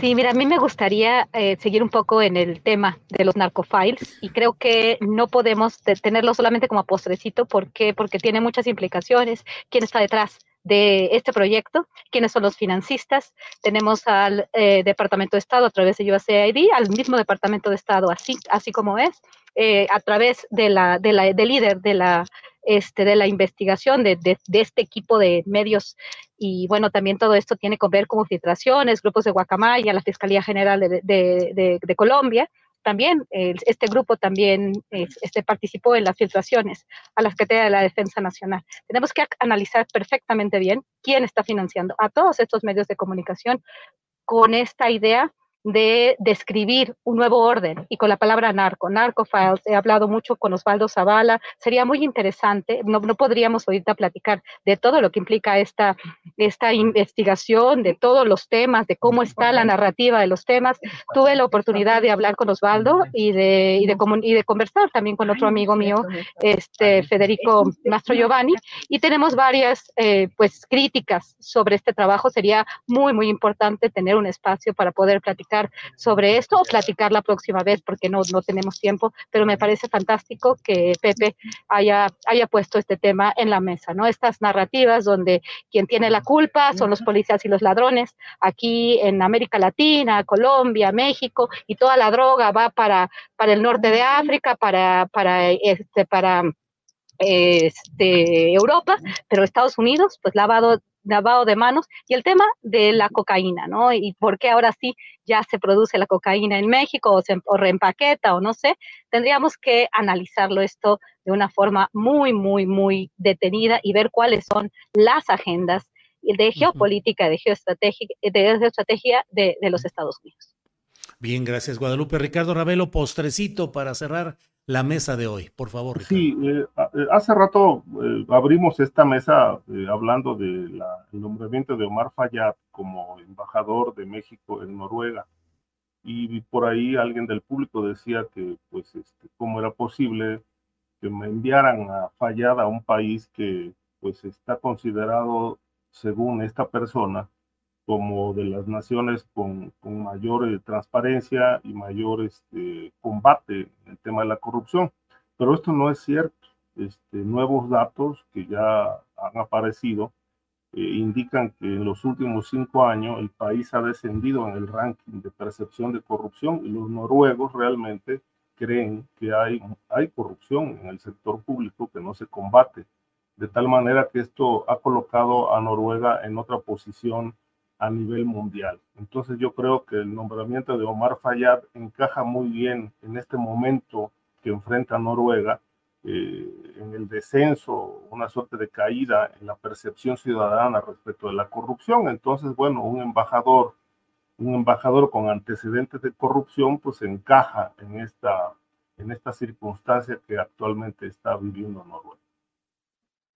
Sí, mira, a mí me gustaría eh, seguir un poco en el tema de los narcofiles y creo que no podemos tenerlo solamente como postrecito. ¿Por qué? Porque tiene muchas implicaciones. ¿Quién está detrás? de este proyecto, quiénes son los financistas. Tenemos al eh, Departamento de Estado a través de USAID, al mismo Departamento de Estado, así, así como es, eh, a través de la, de la, del líder de la, este, de la investigación de, de, este equipo de medios. Y bueno, también todo esto tiene que ver con filtraciones, grupos de Guacamaya, la Fiscalía General de, de Colombia, también este grupo también este, participó en las filtraciones a la Secretaría de la Defensa Nacional. Tenemos que analizar perfectamente bien quién está financiando a todos estos medios de comunicación con esta idea de describir un nuevo orden y con la palabra narco, narco files, he hablado mucho con Osvaldo Zavala, sería muy interesante, no, no podríamos ahorita platicar de todo lo que implica esta, esta investigación, de todos los temas, de cómo está la narrativa de los temas. Tuve la oportunidad de hablar con Osvaldo y de, y de, y de conversar también con otro amigo mío, este Federico Mastro Giovanni, y tenemos varias eh, pues críticas sobre este trabajo. Sería muy, muy importante tener un espacio para poder platicar sobre esto o platicar la próxima vez porque no, no tenemos tiempo, pero me parece fantástico que Pepe haya, haya puesto este tema en la mesa, ¿no? Estas narrativas donde quien tiene la culpa son los policías y los ladrones, aquí en América Latina, Colombia, México, y toda la droga va para, para el norte de África, para, para, este, para este, Europa, pero Estados Unidos, pues lavado lavado de manos y el tema de la cocaína, ¿no? Y por qué ahora sí ya se produce la cocaína en México o se reempaqueta o no sé, tendríamos que analizarlo esto de una forma muy, muy, muy detenida y ver cuáles son las agendas de geopolítica, de geoestrategia, de, geoestrategia de, de los Estados Unidos. Bien, gracias Guadalupe. Ricardo Ravelo, postrecito para cerrar la mesa de hoy, por favor. Sí, eh, eh, hace rato eh, abrimos esta mesa hablando del nombramiento de Omar Fayad como embajador de México en Noruega. Y por ahí alguien del público decía que, pues, este, cómo era posible que me enviaran a Fayad a un país que, pues, está considerado, según esta persona, como de las naciones con, con mayor eh, transparencia y mayor este, combate en el tema de la corrupción. Pero esto no es cierto. Este, nuevos datos que ya han aparecido eh, indican que en los últimos cinco años el país ha descendido en el ranking de percepción de corrupción y los noruegos realmente creen que hay, hay corrupción en el sector público que no se combate. De tal manera que esto ha colocado a Noruega en otra posición a nivel mundial. Entonces yo creo que el nombramiento de Omar Fayad encaja muy bien en este momento que enfrenta Noruega, eh, en el descenso, una suerte de caída en la percepción ciudadana respecto de la corrupción. Entonces, bueno, un embajador, un embajador con antecedentes de corrupción, pues encaja en esta, en esta circunstancia que actualmente está viviendo Noruega.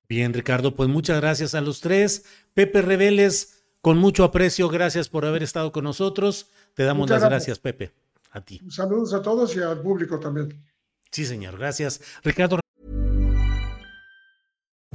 Bien, Ricardo, pues muchas gracias a los tres. Pepe Reveles, con mucho aprecio. Gracias por haber estado con nosotros. Te damos las gracias, Pepe. A ti. Saludos a todos y al público también. Sí, señor. Gracias. Ricardo.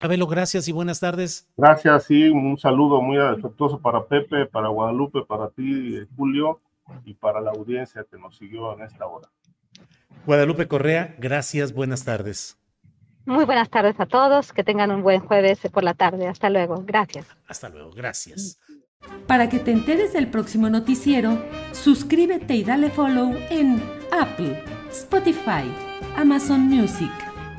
Abelo, gracias y buenas tardes. Gracias, sí, un saludo muy afectuoso para Pepe, para Guadalupe, para ti, Julio, y para la audiencia que nos siguió en esta hora. Guadalupe Correa, gracias, buenas tardes. Muy buenas tardes a todos, que tengan un buen jueves por la tarde. Hasta luego, gracias. Hasta luego, gracias. Para que te enteres del próximo noticiero, suscríbete y dale follow en Apple, Spotify, Amazon Music.